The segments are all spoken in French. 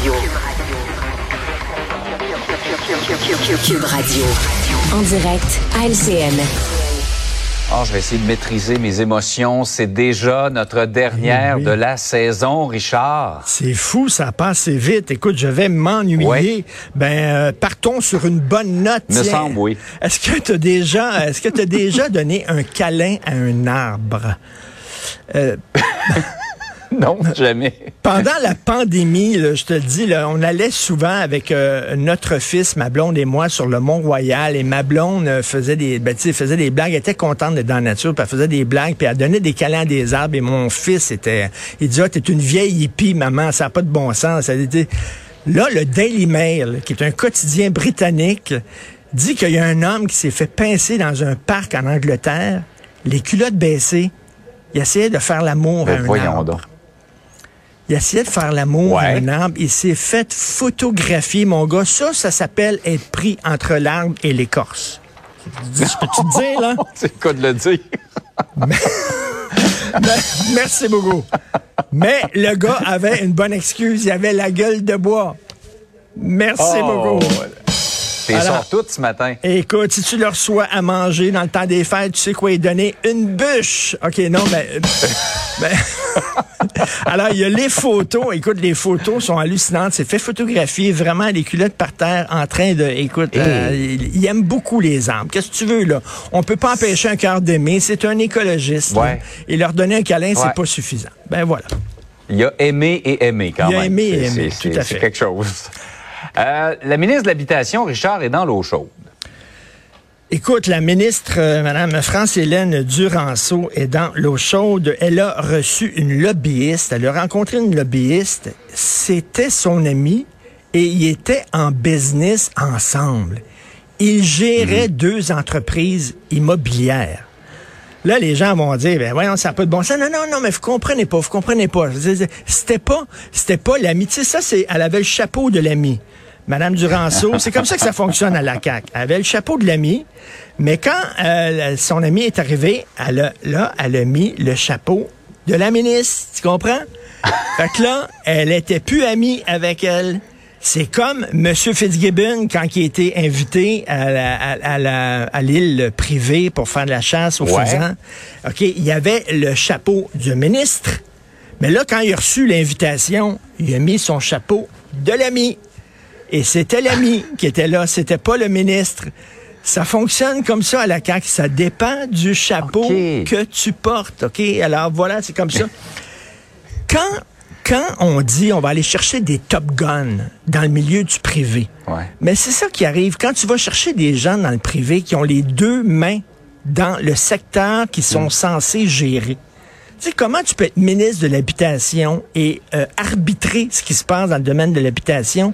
Radio. Cube Radio. En direct à LCN. Oh, je vais essayer de maîtriser mes émotions. C'est déjà notre dernière Oui, oui. de la saison, Richard. C'est fou, ça passe vite. Écoute, je vais m'ennuyer. Ben, euh, partons sur une bonne note. Me tiens. semble, oui. Est-ce que tu as déjà, est-ce que tu déjà donné un câlin à un arbre? Euh, Non, jamais. pendant la pandémie, là, je te le dis, là, on allait souvent avec euh, notre fils, ma blonde et moi, sur le Mont-Royal. Et ma blonde euh, faisait des, ben, faisait des blagues. Elle était contente d'être dans la nature, puis elle faisait des blagues, puis elle donnait des câlins à des arbres. Et mon fils était, il disait, ah, t'es une vieille hippie, maman, ça n'a pas de bon sens. Elle dit, là, le Daily Mail, qui est un quotidien britannique, dit qu'il y a un homme qui s'est fait pincer dans un parc en Angleterre, les culottes baissées. Il essayait de faire l'amour à Ben, un voyons arbre. donc. Il essayait de faire l'amour à un arbre. Il s'est fait photographier, mon gars. Ça, ça s'appelle être pris entre l'arbre et l'écorce. Je peux-tu te dire, là? C'est cas de le dire. Ben, merci beaucoup. Mais le gars avait une bonne excuse. Il avait la gueule de bois. Merci Oh, beaucoup. T'es Alors- sors toutes ce matin. Écoute, si tu le reçois à manger dans le temps des fêtes, tu sais quoi lui donner? Une bûche. OK, non, mais... mais- Alors, il y a les photos. Écoute, les photos sont hallucinantes. C'est fait photographier vraiment les culottes par terre en train de... Écoute, euh, il, il aime beaucoup les arbres. Qu'est-ce que tu veux, là? On peut pas empêcher un cœur d'aimer. C'est un écologiste. là. Ouais. Et leur donner un câlin, Ouais. c'est pas suffisant. Ben voilà. Il a aimé et aimé quand Il a même. aimé et aimé, c'est- quelque chose. Euh, la ministre de l'Habitation, Richard, est dans l'eau chaude. Écoute, la ministre, euh, Madame France-Hélène Duranceau, est dans l'eau chaude. Elle a reçu une lobbyiste. Elle a rencontré une lobbyiste. C'était son ami et ils étaient en business ensemble. Ils géraient deux entreprises immobilières. Là, les gens vont dire, ben voyons, ça n'a pas de bon sens. Non, non, non, mais vous comprenez pas, vous comprenez pas. C'était pas, c'était pas l'ami. Tu sais, ça, c'est, elle avait le chapeau de l'ami. Madame Duranceau, c'est comme ça que ça fonctionne à la CAQ. Elle avait le chapeau de l'ami, mais quand euh, son ami est arrivé, elle a, là, elle a mis le chapeau de la ministre. Tu comprends? fait que là, elle était plus amie avec elle. C'est comme M. Fitzgibbon quand il était invité à, la- à- à la- à l'île privée pour faire de la chasse aux Ouais. faisans. OK, il y avait le chapeau du ministre, mais là, quand il a reçu l'invitation, il a mis son chapeau de l'ami. Et c'était l'ami qui était là, c'était pas le ministre. Ça fonctionne comme ça à la CAQ. Ça dépend du chapeau que tu portes. OK? Alors voilà, c'est comme ça. Quand, quand on dit on va aller chercher des Top Guns dans le milieu du privé, Ouais. mais c'est ça qui arrive. Quand tu vas chercher des gens dans le privé qui ont les deux mains dans le secteur qu'ils sont Mm. censés gérer, tu sais, comment tu peux être ministre de l'Habitation et euh, arbitrer ce qui se passe dans le domaine de l'habitation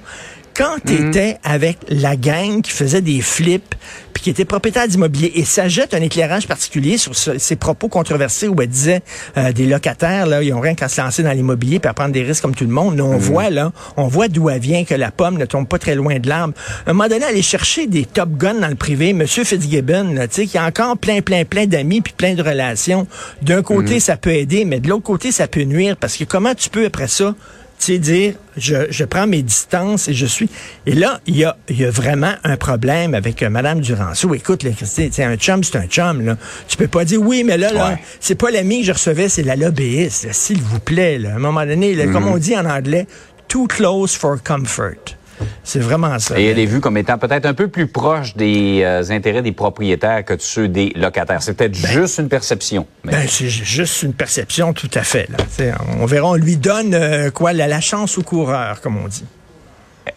quand tu étais avec la gang qui faisait des flips puis qui était propriétaire d'immobilier et ça jette un éclairage particulier sur ce- ses propos controversés où elle disait euh, des locataires là ils ont rien qu'à se lancer dans l'immobilier puis à prendre des risques comme tout le monde. Là, on voit là, on voit d'où elle vient que la pomme ne tombe pas très loin de l'arbre. À un moment donné, aller chercher des top guns dans le privé, Monsieur Fitzgibbon, tu sais, qui a encore plein, plein, plein d'amis puis plein de relations. D'un côté, ça peut aider, mais de l'autre côté, ça peut nuire parce que comment tu peux après ça tu sais, dire, je, je prends mes distances et je suis... Et là, il y a, il y a vraiment un problème avec euh, Madame Duranceau. Écoute, là, Christine, c'est un chum, c'est un chum, là. Tu peux pas dire, oui, mais là, là, Ouais. c'est pas l'ami que je recevais, c'est la lobbyiste, s'il vous plaît, là. À un moment donné, là, comme on dit en anglais, too close for comfort. C'est vraiment ça. Et elle est vue comme étant peut-être un peu plus proche des euh, intérêts des propriétaires que de ceux des locataires. C'est peut-être juste une perception. mais- Ben, c'est ju- juste une perception tout à fait. Là. On verra, on lui donne euh, quoi la, la chance au coureur, comme on dit.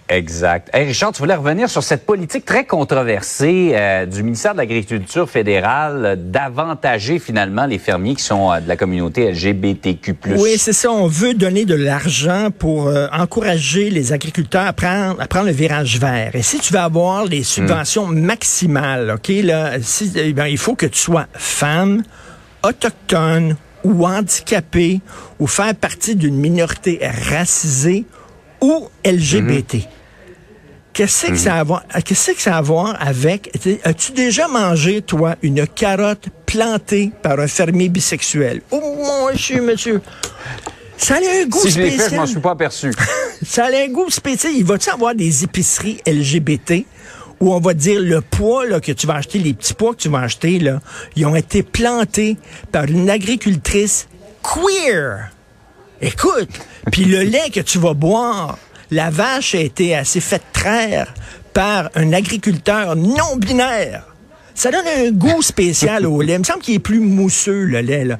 Exact. Hey Richard, tu voulais revenir sur cette politique très controversée euh, du ministère de l'Agriculture fédérale euh, d'avantager finalement les fermiers qui sont euh, de la communauté LGBTQ+. Oui, c'est ça. On veut donner de l'argent pour encourager les agriculteurs à prendre, à prendre le virage vert. Et si tu veux avoir les subventions maximales, OK, là, si, eh il faut que tu sois femme, autochtone ou handicapé ou faire partie d'une minorité racisée ou LGBT. Qu'est-ce que ça a à voir, qu'est-ce que ça a à voir avec, as-tu déjà mangé, toi, une carotte plantée par un fermier bisexuel? Oh, mon monsieur, monsieur. Ça a un goût si je l'ai spécial. fait, je m'en suis pas aperçu. Ça a un goût spécial. Il va-tu avoir des épiceries LGBT où on va dire le poids là, que tu vas acheter, les petits pois que tu vas acheter, là, ils ont été plantés par une agricultrice queer? Écoute, puis le lait que tu vas boire, la vache a été assez faite traire par un agriculteur non binaire. Ça donne un goût spécial au lait. Il me semble qu'il est plus mousseux, le lait. Là.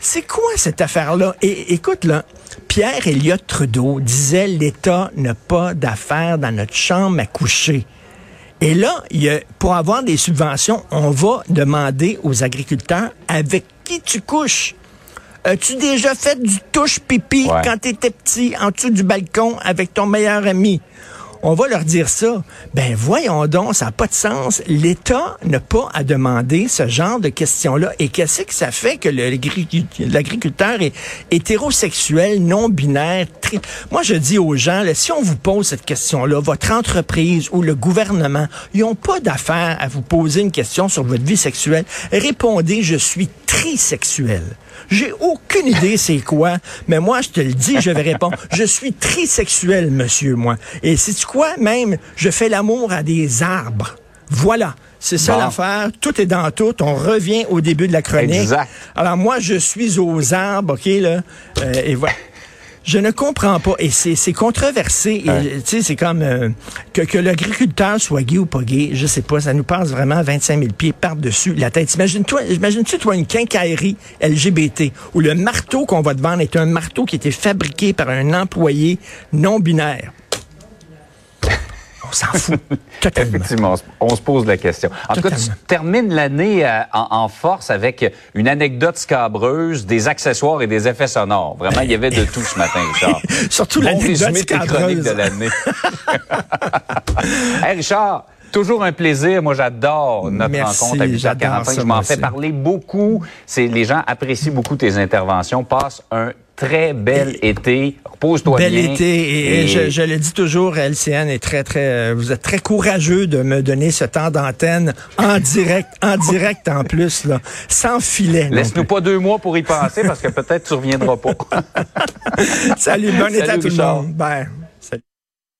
C'est quoi cette affaire-là? Et écoute, là, Pierre Elliott Trudeau disait l'État n'a pas d'affaires dans notre chambre à coucher. Et là, y a, pour avoir des subventions, on va demander aux agriculteurs avec qui tu couches. As-tu déjà fait du touche pipi Ouais. quand tu étais petit en dessous du balcon avec ton meilleur ami? On va leur dire ça. Ben voyons donc, ça n'a pas de sens. L'État n'a pas à demander ce genre de questions-là. Et qu'est-ce que ça fait que l'agriculteur est hétérosexuel, non-binaire? tri- Moi, je dis aux gens, là, si on vous pose cette question-là, votre entreprise ou le gouvernement, ils n'ont pas d'affaire à vous poser une question sur votre vie sexuelle. Répondez, je suis trisexuel. J'ai aucune idée c'est quoi, mais moi, je te le dis, je vais répondre. Je suis trisexuel, monsieur, moi. Et c'est quoi, même, je fais l'amour à des arbres? Voilà. C'est ça Bon. l'affaire. Tout est dans tout. On revient au début de la chronique. Exact. Alors moi, je suis aux arbres, OK, là. Euh, et voilà. Je ne comprends pas. Et c'est c'est controversé. Et, Tu sais, c'est comme euh, que, que l'agriculteur soit gay ou pas gay, je sais pas. Ça nous passe vraiment 25 000 pieds par-dessus la tête. Imagine-toi, imagine-tu, toi, une quincaillerie LGBT où le marteau qu'on va te vendre est un marteau qui a été fabriqué par un employé non-binaire. On s'en fout. Totalement. Effectivement, on se- pose la question. En tout cas, tu termines l'année euh, en, en force avec une anecdote scabreuse, des accessoires et des effets sonores. Vraiment, il y avait de tout ce matin, Richard. Surtout bon l'anecdote scabreuse. de l'année. hey, Richard, toujours un plaisir. Moi, j'adore notre Merci, rencontre à j'adore 8h45. ça, Je m'en fais parler beaucoup. C'est Les gens apprécient beaucoup tes interventions. Passe un très bel été. Repose-toi Bel bien. été. Et, et je, je le dis toujours, LCN est très, très, euh, vous êtes très courageux de me donner ce temps d'antenne en direct, en direct en plus, là, sans filet. Laisse-nous pas deux mois pour y penser parce que peut-être tu reviendras pas. Salut, bon été à Salut, tout le monde. Bye.